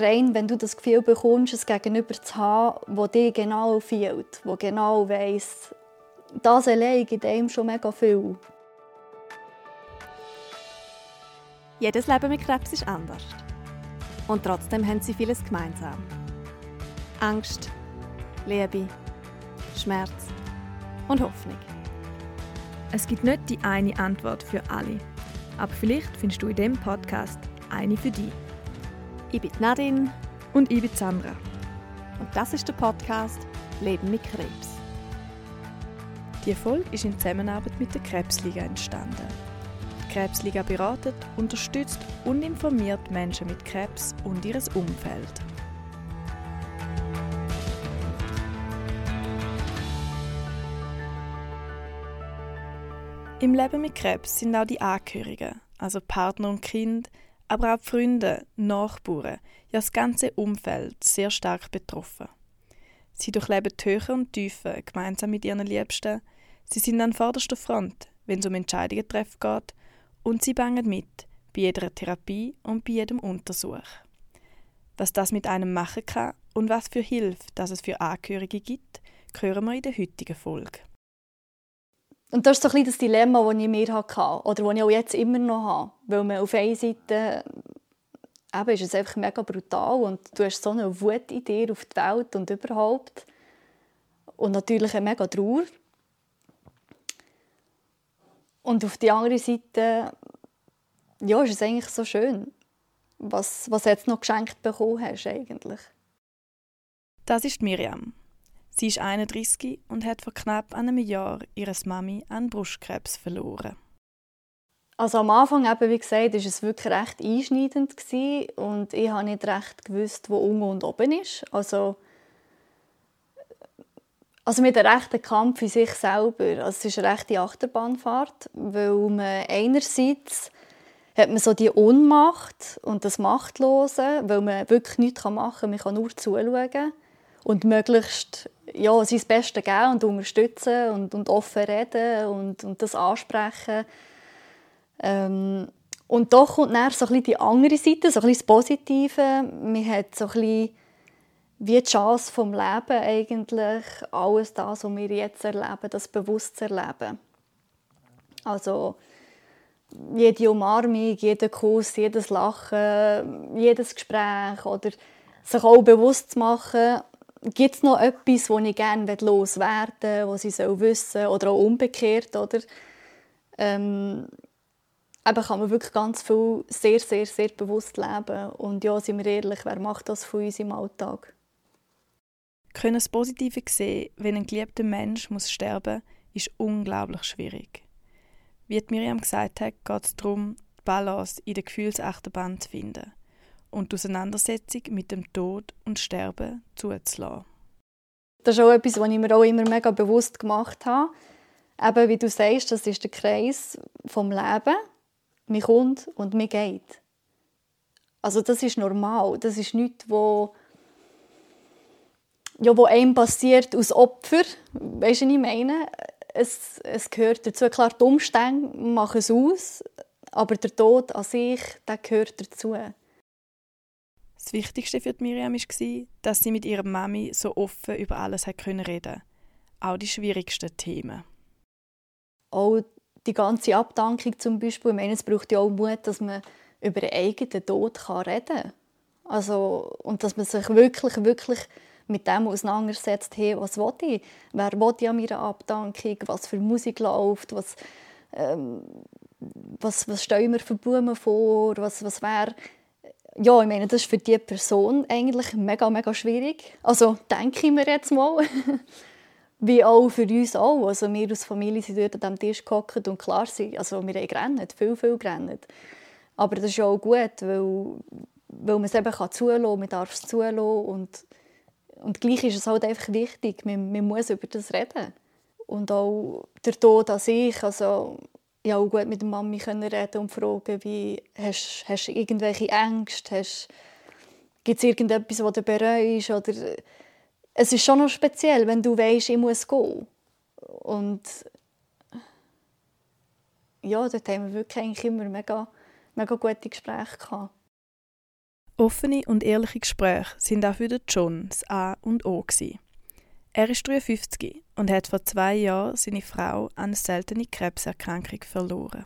rein, wenn du das Gefühl bekommst, es Gegenüber zu haben, das dir genau fehlt, das genau weiss, das allein gibt einem schon mega viel. Jedes Leben mit Krebs ist anders. Und trotzdem haben sie vieles gemeinsam. Angst, Liebe, Schmerz und Hoffnung. Es gibt nicht die eine Antwort für alle. Aber vielleicht findest du in diesem Podcast eine für dich. Ich bin Nadine. Und ich bin Sandra. Und das ist der Podcast Leben mit Krebs. Die Folge ist in Zusammenarbeit mit der Krebsliga entstanden. Die Krebsliga beratet, unterstützt und informiert Menschen mit Krebs und ihr Umfeld. Im Leben mit Krebs sind auch die Angehörigen, also Partner und Kind, aber auch Freunde, Nachbarn, ja das ganze Umfeld sehr stark betroffen. Sie durchleben die Höhen und Tiefen gemeinsam mit ihren Liebsten. Sie sind an vorderster Front, wenn es um Entscheidungen treffen geht, und sie bangen mit bei jeder Therapie und bei jedem Untersuch. Was das mit einem machen kann und was für Hilfe dass es für Angehörige gibt, hören wir in der heutigen Folge. Und das ist so ein das Dilemma, das ich mir hatte oder das ich auch jetzt immer noch habe. Weil man auf einer Seite eben ist es einfach mega brutal und du hast so eine Wut in dir auf die Welt und überhaupt. Und natürlich eine mega Trauer. Und auf der anderen Seite ja, ist es eigentlich so schön, was, was du jetzt noch geschenkt bekommen hast eigentlich. Das ist Miriam. Sie ist 31 und hat vor knapp einem Jahr ihre Mami an Brustkrebs verloren. Also am Anfang, eben, wie gesagt, war es wirklich recht einschneidend gewesen und ich habe nicht recht gewusst, wo unten und oben ist. Also, also mit einem rechten Kampf in sich selber. Also es ist eine rechte Achterbahnfahrt, weil man einerseits hat man so die Ohnmacht und das Machtlose, weil man wirklich nichts machen kann, man kann nur zuschauen und möglichst ja, sein Bestes geben und unterstützen und, und offen reden und, und das ansprechen. Ähm, und doch kommt dann so die andere Seite, so das Positive. Man hat so ein wie die Chance vom Leben eigentlich, alles das, was wir jetzt erleben, das bewusst zu erleben. Also jede Umarmung, jeder Kuss, jedes Lachen, jedes Gespräch oder sich auch bewusst zu machen, gibt es noch etwas, das ich gerne loswerden will, was sie wissen soll, oder auch umgekehrt, oder? Ähm, eben kann man wirklich ganz viel sehr, sehr, sehr bewusst leben. Und ja, sind wir ehrlich, wer macht das von uns im Alltag? Können das Positive sehen, wenn ein geliebter Mensch muss sterben muss, ist unglaublich schwierig. Wie Miriam gesagt hat, geht es darum, die Balance in der Gefühlsachterbahn zu finden und die Auseinandersetzung mit dem Tod und Sterben zuzulassen. Das ist auch etwas, was ich mir auch immer mega bewusst gemacht habe. Eben, wie du sagst, das ist der Kreis vom Leben. Mir kommt und mir geht. Also das ist normal. Das ist nichts, wo ja, wo einem passiert aus Opfer. Weißt du, was ich meine? Es, es gehört dazu. Klar, die Umstände machen es aus, aber der Tod an sich, der gehört dazu. Das Wichtigste für Miriam war, dass sie mit ihrer Mami so offen über alles reden konnte. Auch die schwierigsten Themen. Auch die ganze Abdankung zum Beispiel. Ich meine, es braucht ja auch Mut, dass man über den eigenen Tod reden kann. Also, und dass man sich wirklich, wirklich mit dem auseinandersetzt, hey, was will ich? Wer will ich an meiner Abdankung? Was für Musik läuft? Was, ähm, was, was stellen wir für Blumen vor? Was, was wäre ja, ich meine, das ist für die Person eigentlich mega, mega schwierig. Also denke ich mir jetzt mal. Wie auch für uns auch. Also wir als Familie sind dort an diesem Tisch gehockt und klar sind, also wir haben gerannt, viel, viel gerannt. Aber das ist ja auch gut, weil, weil man es eben kann zulassen kann, man darf es zulassen und, und gleich ist es halt einfach wichtig, man, man muss über das reden. Und auch der Tod an sich, also ja auch gut mit der Mami können reden und fragen, wie, hast, hast du irgendwelche Ängste, gibt es irgendetwas, was du bereust oder es ist schon noch speziell, wenn du weißt, ich muss gehen. Und ja, dort haben wir wirklich eigentlich immer mega, mega gute Gespräche gehabt. Offene und ehrliche Gespräche sind auch für John das A und O. Gewesen. Er ist 53 und hat vor zwei Jahren seine Frau an eine seltene Krebserkrankung verloren.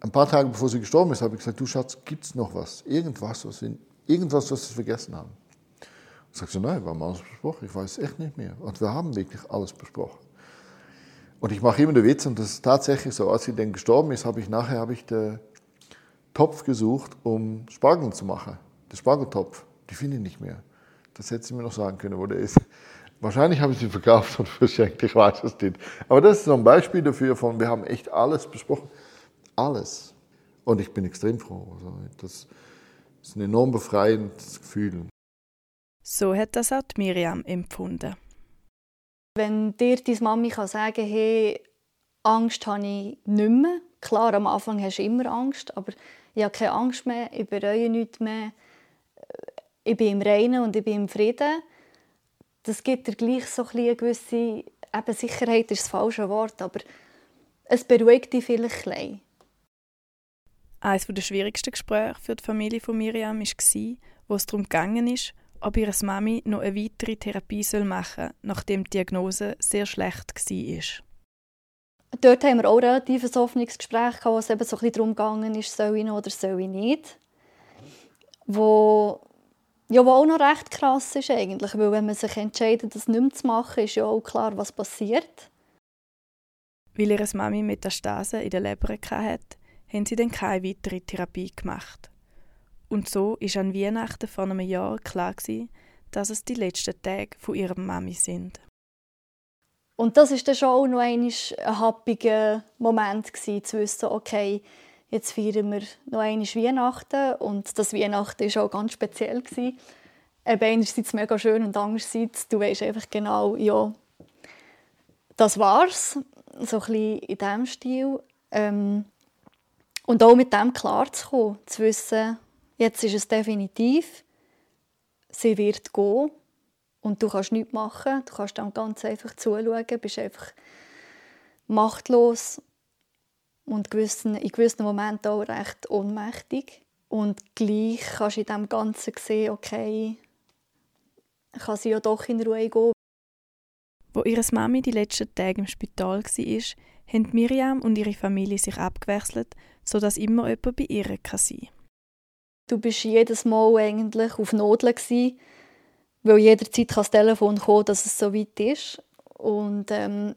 Ein paar Tage bevor sie gestorben ist, habe ich gesagt: Du Schatz, gibt es noch was? Irgendwas, was wir, irgendwas, was wir vergessen haben? Und sagt sie: Nein, wir haben alles besprochen. Ich weiß echt nicht mehr. Und wir haben wirklich alles besprochen. Und ich mache immer den Witz, und das ist tatsächlich so, als sie dann gestorben ist, habe ich nachher habe ich den Topf gesucht, um Spargel zu machen. Den Spargeltopf, die finde ich nicht mehr. Das hätte sie mir noch sagen können, wo der ist. Wahrscheinlich habe ich sie verkauft und verschenkt, ich weiß es nicht. Aber das ist so ein Beispiel dafür von, wir haben echt alles besprochen. Alles. Und ich bin extrem froh. Also das ist ein enorm befreiendes Gefühl. So hat das auch Miriam empfunden. Wenn dir deine Mami kann sagen hey, Angst habe ich nicht mehr. Klar, am Anfang hast du immer Angst, aber ich habe keine Angst mehr, ich bereue nichts mehr. Ich bin im Reinen und ich bin im Frieden. Das gibt dir gleich so eine gewisse eben Sicherheit ist das falsche Wort, aber es beruhigt dich vielleicht ein Eines der schwierigsten Gespräche für die Familie von Miriam war, wo es darum ging, ob ihre Mami noch eine weitere Therapie machen soll, nachdem die Diagnose sehr schlecht war. Dort haben wir auch relativ ein offenes Gespräch wo es eben so ein darum ging, ist, soll ich noch oder soll ich nicht. Wo, ja, wo auch noch recht krass ist eigentlich, weil wenn man sich entscheidet, das nicht mehr zu machen, ist ja auch klar, was passiert. Weil ihre Mami Metastasen in der Leber hatte, haben sie dann keine weitere Therapie gemacht. Und so ist an Weihnachten vor einem Jahr klar gewesen, dass es die letzten Tage von ihrer Mami sind. Und das ist dann schon auch noch ein happiger Moment gewesen, zu wissen, okay, jetzt feiern wir noch einmal Weihnachten und das Weihnachten war auch ganz speziell. Eben einerseits mega schön und andererseits, du weißt einfach genau, ja, das war's, so ein bisschen in diesem Stil. Ähm, und auch mit dem klarzukommen, zu wissen, Jetzt ist es definitiv. Sie wird gehen und du kannst nichts machen. Du kannst dann ganz einfach zuschauen, bist einfach machtlos und gewissen, in gewissen Momenten auch recht ohnmächtig. Und gleich kannst du in dem Ganzen sehen, okay, kann sie ja doch in Ruhe gehen. Wo ihre Mami die letzten Tage im Spital war, haben Miriam und ihre Familie sich abgewechselt, sodass immer jemand bei ihr sein kann. Du bist jedes Mal eigentlich auf Nodeln weil jederzeit kann das Telefon kommen, dass es so weit ist. Und ähm,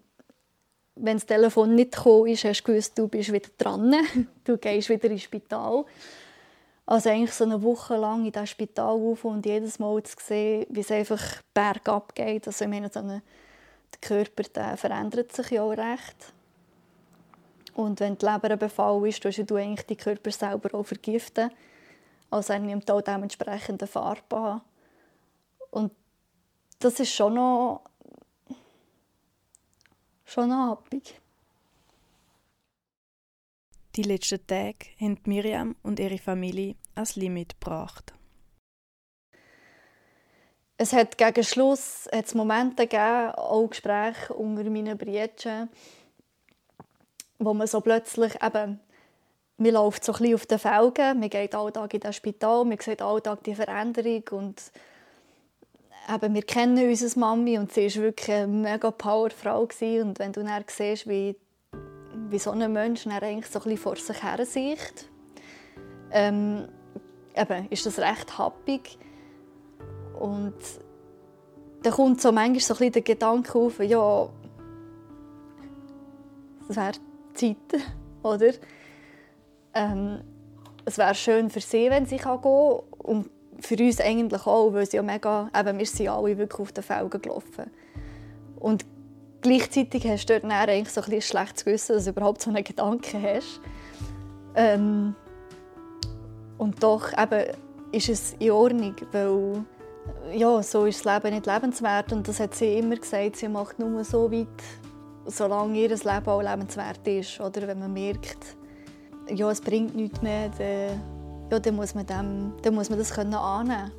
wenn das Telefon nicht gekommen ist, hast du gewusst, du bist wieder dran. Du gehst wieder ins Spital. Also eigentlich so eine Woche lang in diesem Spital auf und jedes Mal zu sehen, wie es einfach bergab geht. Also ich meine, so eine, der Körper der verändert sich ja auch recht. Und wenn die Leber ein Befall ist, tust du eigentlich die Körper selber auch vergiften also er nimmt auch dementsprechend eine Farbe an. Und das ist schon noch, schon happig. Die letzten Tage haben Miriam und ihre Familie als Limit gebracht. Es hat gegen Schluss hat's Momente gegeben, auch Gespräche unter meinen Brüdern, wo man so plötzlich eben man läuft so ein bisschen auf den Felgen, man geht alltag in das Spital, man sieht alltag die Veränderung und eben, wir kennen unsere Mami und sie war wirklich eine mega Powerfrau und wenn du dann siehst, wie, wie so ein Mensch dann eigentlich so ein bisschen vor sich her sieht, ähm, eben, ist das recht happig und dann kommt so manchmal so ein bisschen der Gedanke auf, ja, es wäre Zeit, oder? Ähm, es wäre schön für sie, wenn sie gehen kann. Und für uns eigentlich auch, weil sie ja mega, eben, wir sind alle wirklich auf den Felgen gelaufen. Und gleichzeitig hast du dort eigentlich so ein, schlechtes Gewissen, dass du überhaupt so einen Gedanken hast. Ähm, und doch eben, ist es in Ordnung, weil ja, so ist das Leben nicht lebenswert. Und das hat sie immer gesagt, sie macht nur so weit, solange ihr Leben auch lebenswert ist. Oder wenn man merkt, ja, es bringt nichts mehr, dann, ja, dann, muss, man dem, dann muss man das können annehmen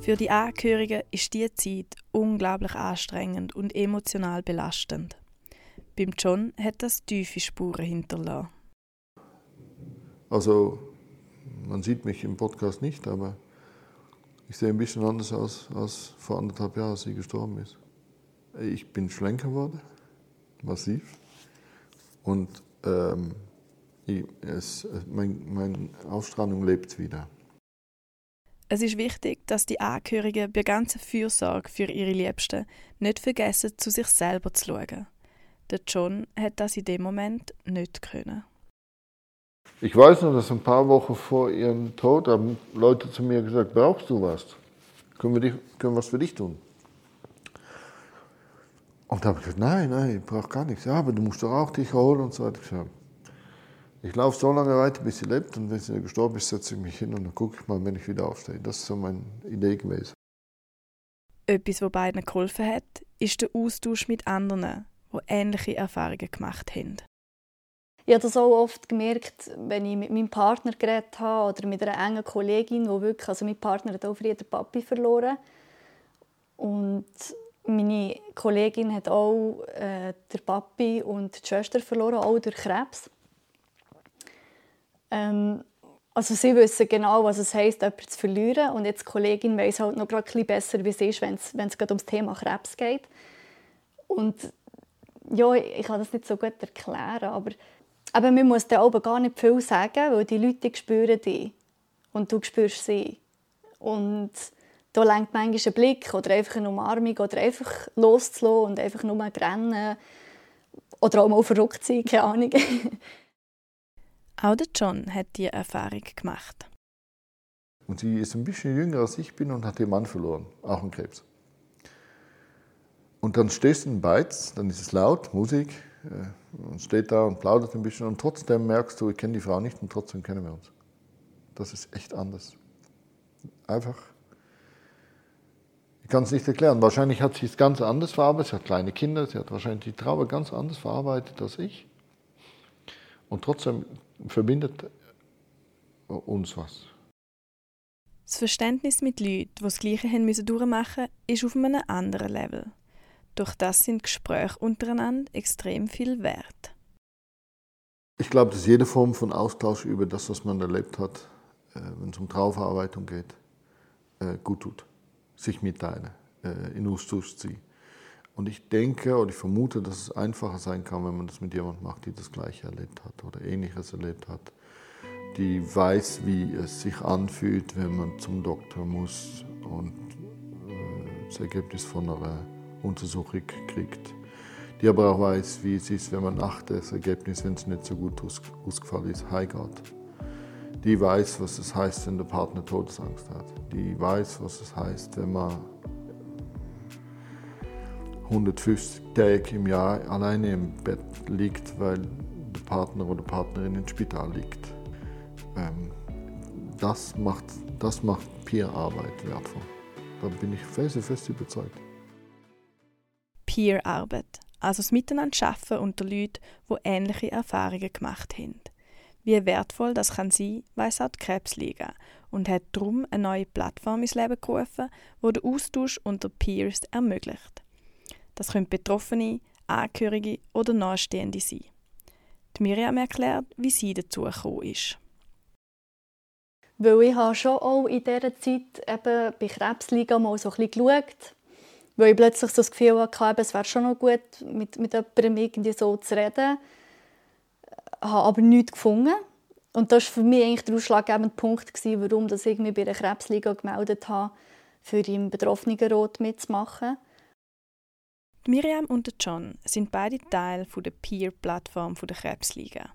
Für die Angehörigen ist diese Zeit unglaublich anstrengend und emotional belastend. Beim John hat das tiefe Spuren hinterlassen. Also, man sieht mich im Podcast nicht, aber ich sehe ein bisschen anders aus als vor anderthalb Jahren, als sie gestorben ist. Ich bin schlanker geworden, massiv. Und ähm, ich, es, mein, meine Ausstrahlung lebt wieder. Es ist wichtig, dass die Angehörigen bei ganzer Fürsorge für ihre Liebsten nicht vergessen, zu sich selber zu schauen. Der John hat das in dem Moment nicht können. Ich weiß noch, dass ein paar Wochen vor ihrem Tod haben Leute zu mir gesagt, brauchst du was? Können wir, dich, können wir was für dich tun? Und da habe ich gesagt, nein, nein, ich brauche gar nichts. Ja, aber du musst doch auch dich erholen und so weiter. Ich ich laufe so lange weiter, bis sie lebt und wenn sie gestorben ist, setze ich mich hin und dann gucke ich mal, wenn ich wieder aufstehe. Das ist so meine Idee gewesen. Etwas, was beiden geholfen hat, ist der Austausch mit anderen, die ähnliche Erfahrungen gemacht haben. Ich habe das auch oft gemerkt, wenn ich mit meinem Partner geredet habe oder mit einer engen Kollegin, wo wirklich, also mein Partner hat auch früher den Papi verloren und meine Kollegin hat auch äh, den Papi und die Schwester verloren, auch durch Krebs. Ähm, also sie wissen genau, was es heisst, jemanden zu verlieren. Und jetzt die Kollegin weiß halt noch gerade ein besser, wie es ist, wenn es, wenn es gerade ums Thema Krebs geht. Und ja, ich kann das nicht so gut erklären, aber, aber man muss dann aber gar nicht viel sagen, weil die Leute spüren dich und du spürst sie. Und da lenkt manchmal ein Blick oder einfach eine Umarmung oder einfach loszulassen und einfach nur rennen oder auch mal verrückt sein, keine Ahnung. Auch der John hat diese Erfahrung gemacht. Und sie ist ein bisschen jünger als ich bin und hat ihren Mann verloren, auch einen Krebs. Und dann stehst du in Beiz, dann ist es laut, Musik, äh, und steht da und plaudert ein bisschen und trotzdem merkst du, ich kenne die Frau nicht und trotzdem kennen wir uns. Das ist echt anders. Einfach. Ich kann es nicht erklären. Wahrscheinlich hat sie es ganz anders verarbeitet. Sie hat kleine Kinder, sie hat wahrscheinlich die Trauer ganz anders verarbeitet als ich. Und trotzdem verbindet uns was. Das Verständnis mit Leuten, die das Gleiche haben müssen durchmachen mussten, ist auf einem anderen Level. Durch das sind Gespräche untereinander extrem viel wert. Ich glaube, dass jede Form von Austausch über das, was man erlebt hat, äh, wenn es um Trauverarbeitung geht, äh, gut tut. Sich mitteilen, äh, in Austausch ziehen. Und ich denke oder ich vermute, dass es einfacher sein kann, wenn man das mit jemandem macht, die das Gleiche erlebt hat oder Ähnliches erlebt hat. Die weiß, wie es sich anfühlt, wenn man zum Doktor muss und äh, das Ergebnis von einer Untersuchung kriegt. Die aber auch weiß, wie es ist, wenn man nach das Ergebnis, wenn es nicht so gut ausgefallen ist, heimgeht. Die weiß, was es heißt, wenn der Partner Todesangst hat. Die weiß, was es heißt, wenn man 150 Tage im Jahr alleine im Bett liegt, weil der Partner oder Partnerin ins Spital liegt. Ähm, das macht, das macht Peer-Arbeit wertvoll. Da bin ich felsenfest überzeugt. Peer-Arbeit, also das Miteinander schaffen unter Leuten, die ähnliche Erfahrungen gemacht haben. Wie wertvoll das kann sein, weiss auch die Krebsliga und hat darum eine neue Plattform ins Leben gerufen, die den Austausch unter Peers ermöglicht. Das können Betroffene, Angehörige oder Nahestehende sein. Die Miriam erklärt, wie sie dazu gekommen ist. Weil ich habe schon auch in dieser Zeit eben bei Krebsliga mal so ein geschaut, weil ich plötzlich so das Gefühl hatte, es wäre schon noch gut, mit, mit jemandem irgendwie so zu reden. Habe aber nichts gefunden. Und das war für mich eigentlich der ausschlaggebende Punkt, warum ich mich bei der Krebsliga gemeldet habe, für im Betroffenenrat mitzumachen. Miriam und John sind beide Teil der Peer-Plattform der Krebsliga.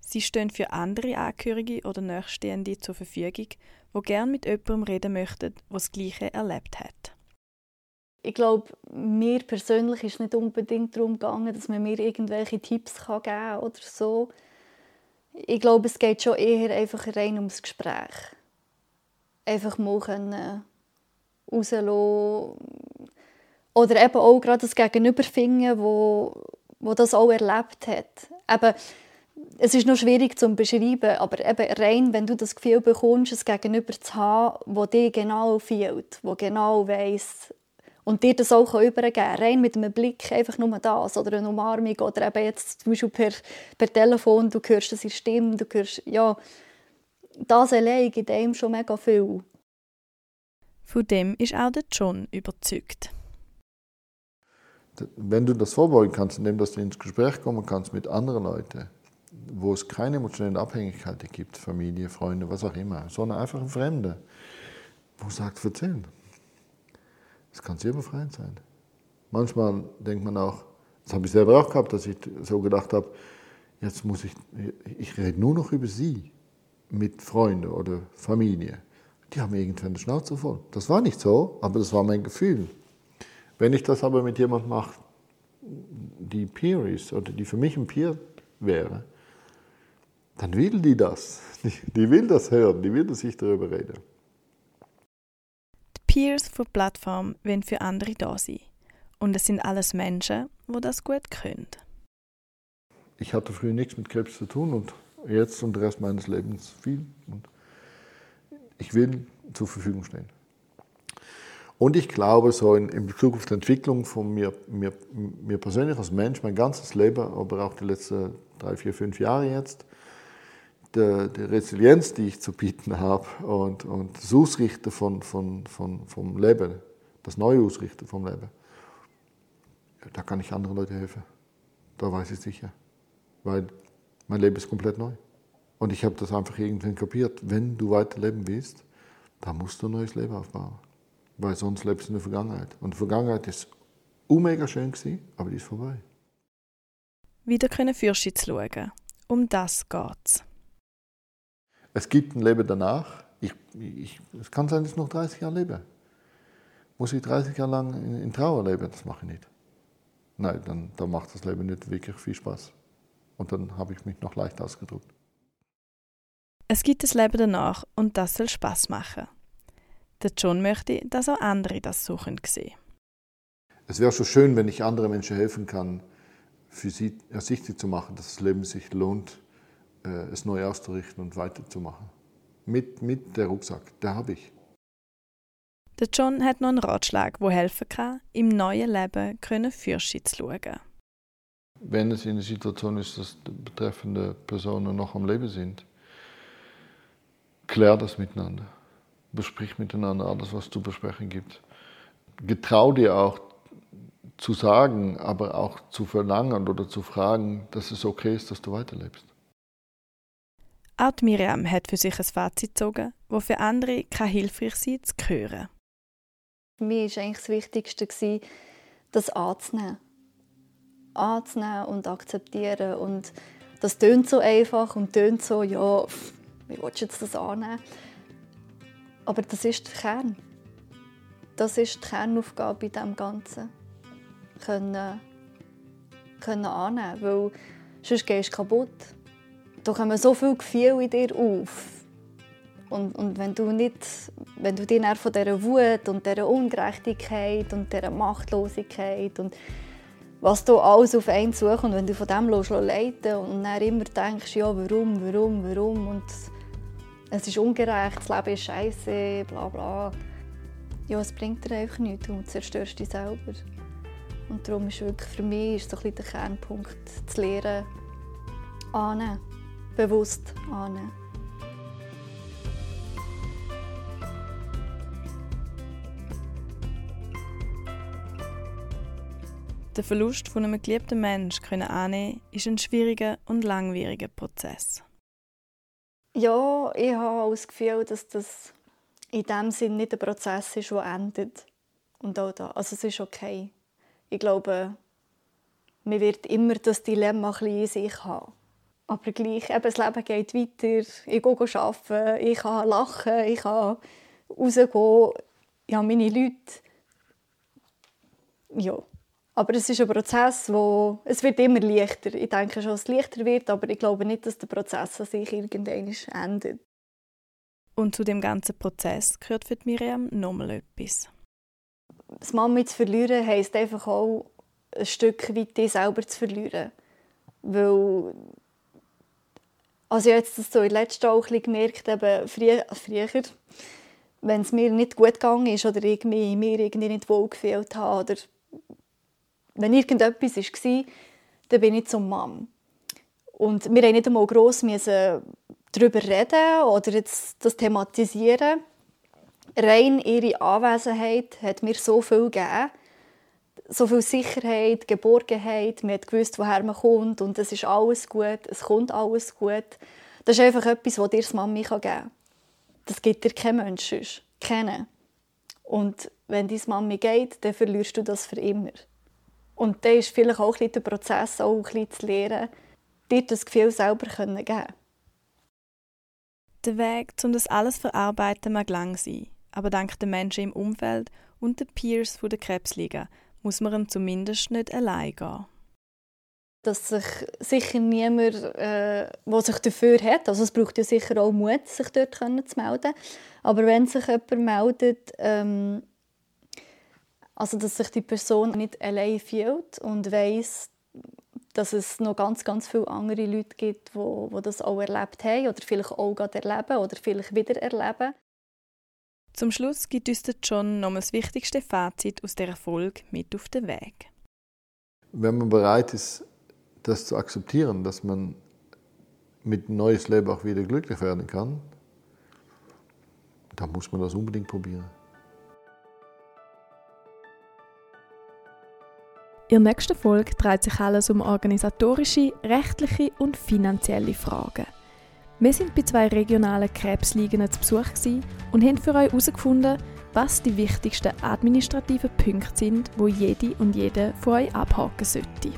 Sie stehen für andere Angehörige oder Nachstehende zur Verfügung, die gerne mit jemandem reden möchten, der das Gleiche erlebt hat. Ich glaube, mir persönlich ist nicht unbedingt darum gegangen, dass man mir irgendwelche Tipps geben kann oder so. Ich glaube, es geht schon eher einfach rein ums Gespräch. Einfach mal können rauslassen, oder eben auch gerade das Gegenüber finden, wo, wo das auch erlebt hat. Eben, es ist noch schwierig zu beschreiben, aber eben rein, wenn du das Gefühl bekommst, es Gegenüber zu haben, wo dir genau fehlt, wo genau weiß und dir das auch übergeben kann. Rein mit einem Blick, einfach nur das oder eine Umarmung oder eben jetzt zum Beispiel per, per Telefon, du hörst das in Stimme, du hörst, ja, das allein gibt einem schon mega viel. Von dem ist auch der John überzeugt. Wenn du das vorbeugen kannst, indem du ins Gespräch kommen kannst mit anderen Leuten, wo es keine emotionellen Abhängigkeiten gibt, Familie, Freunde, was auch immer, sondern einfach ein Fremder, wo sagt, erzählen. Das kann sehr befreiend sein. Manchmal denkt man auch, das habe ich selber auch gehabt, dass ich so gedacht habe, jetzt muss ich, ich rede nur noch über sie mit Freunden oder Familie. Die haben irgendwann eine Schnauze voll. Das war nicht so, aber das war mein Gefühl. Wenn ich das aber mit jemandem mache, die Peer ist oder die für mich ein Peer wäre, dann will die das. Die, die will das hören, die will, dass ich darüber rede. Die Peers von der Plattform wollen für andere da sein. Und es sind alles Menschen, die das gut können. Ich hatte früher nichts mit Krebs zu tun und jetzt und den Rest meines Lebens viel. Und ich will zur Verfügung stehen. Und ich glaube, so in, in Bezug auf die Entwicklung von mir, mir, mir persönlich als Mensch, mein ganzes Leben, aber auch die letzten drei, vier, fünf Jahre jetzt, die, die Resilienz, die ich zu bieten habe und, und das Ausrichten von, von, von, vom Leben, das neue Ausrichten vom Leben, da kann ich anderen Leuten helfen. Da weiß ich sicher. Weil mein Leben ist komplett neu. Und ich habe das einfach irgendwann kapiert. Wenn du weiterleben willst, dann musst du ein neues Leben aufbauen. Weil sonst lebst du in der Vergangenheit. Und die Vergangenheit ist mega schön gewesen, aber die ist vorbei. Wieder können Fürschitz schauen. Um das geht's. Es gibt ein Leben danach. Ich, ich, es kann sein, dass ich noch 30 Jahre lebe. Muss ich 30 Jahre lang in, in Trauer leben? Das mache ich nicht. Nein, dann, dann macht das Leben nicht wirklich viel Spaß. Und dann habe ich mich noch leicht ausgedrückt. Es gibt das Leben danach und das soll Spaß machen. Der John möchte, dass auch andere das so sehen. Es wäre schon schön, wenn ich anderen Menschen helfen kann, für sie ersichtlich zu machen, dass das Leben sich lohnt, es neu auszurichten und weiterzumachen. Mit, mit der Rucksack, der habe ich. Der John hat noch einen Ratschlag, wo helfen kann, im neuen Leben können Fürsche zu schauen wenn es in der Situation ist, dass betreffende Personen noch am Leben sind, klär das miteinander. Besprich miteinander alles, was zu besprechen gibt. Getrau dir auch zu sagen, aber auch zu verlangen oder zu fragen, dass es okay ist, dass du weiterlebst. Auch Miriam hat für sich ein Fazit gezogen, das für andere kann hilfreich sein zu hören. Für mich war eigentlich das Wichtigste, das anzunehmen anzunehmen und akzeptieren. Und das tönt so einfach und tönt so, ja, wie willst du jetzt das annehmen? Aber das ist der Kern. Das ist die Kernaufgabe in dem Ganzen. Können, können annehmen, weil sonst gehst du kaputt. Da kommen so viele Gefühle in dir auf. Und, und wenn du nicht, wenn du dich von dieser Wut und dieser Ungerechtigkeit und dieser Machtlosigkeit und was du alles auf einen suchst und wenn du von dem leiten und dann immer denkst, ja, warum, warum, warum und es ist ungerecht, das Leben ist scheiße, bla bla. Ja, es bringt dir einfach nichts, du zerstörst dich selber. Und darum ist wirklich für mich ist so ein der Kernpunkt, zu lernen, annehmen, bewusst annehmen. Den Verlust von einem geliebten Menschen können annehmen, ist ein schwieriger und langwieriger Prozess. Ja, ich habe das Gefühl, dass das in dem Sinn nicht ein Prozess ist, der endet. Und auch da. Also es ist okay. Ich glaube, man wird immer das Dilemma in sich haben. Aber gleich, eben, das Leben geht weiter. Ich gehe arbeiten, ich kann lachen, ich kann rausgehen. Ich habe meine Leute. Ja. Aber es ist ein Prozess, wo es wird immer leichter. Ich denke schon, dass es leichter wird, aber ich glaube nicht, dass der Prozess an sich irgendwann endet. Und zu dem ganzen Prozess gehört für Miriam nochmal etwas. Das Mami zu verlieren heisst einfach auch, ein Stück weit dich selber zu verlieren. Weil also ich habe das so in letzter auch gemerkt, eben früher, früher wenn es mir nicht gut gegangen ist oder ich mich mir irgendwie nicht wohl gefühlt habe oder wenn irgendetwas war, dann bin ich zum Mom. Und wir mussten nicht einmal gross darüber reden oder jetzt das thematisieren. Rein ihre Anwesenheit hat mir so viel gegeben. So viel Sicherheit, Geborgenheit. Man hat gewusst, woher man kommt und es ist alles gut, es kommt alles gut. Das ist einfach etwas, was dir das Mami geben kann. Das gibt dir kein Mensch sonst. Kennen. Und wenn deine Mami geht, dann verlierst du das für immer. Und dann ist vielleicht auch ein der Prozess, auch ein bisschen zu lernen, dir das Gefühl selber zu geben. Der Weg, um das alles zu verarbeiten, mag lang sein. Aber dank den Menschen im Umfeld und den Peers der Krebsliga muss man zumindest nicht allein gehen dass sich sicher niemand, äh, der sich dafür hat, also es braucht ja sicher auch Mut, sich dort zu melden, aber wenn sich jemand meldet, ähm, also dass sich die Person nicht allein fühlt und weiß, dass es noch ganz, ganz viele andere Leute gibt, die, die das auch erlebt haben oder vielleicht auch gerade erleben oder vielleicht wieder erleben. Zum Schluss gibt uns der John noch das wichtigste Fazit aus der Folge mit auf den Weg. Wenn man bereit ist, das zu akzeptieren, dass man mit neues Leben auch wieder glücklich werden kann, dann muss man das unbedingt probieren. In der nächsten Folge dreht sich alles um organisatorische, rechtliche und finanzielle Fragen. Wir sind bei zwei regionalen Krebsligen zu Besuch und haben für euch herausgefunden, was die wichtigsten administrativen Punkte sind, wo jede und jede von euch abhaken sollte.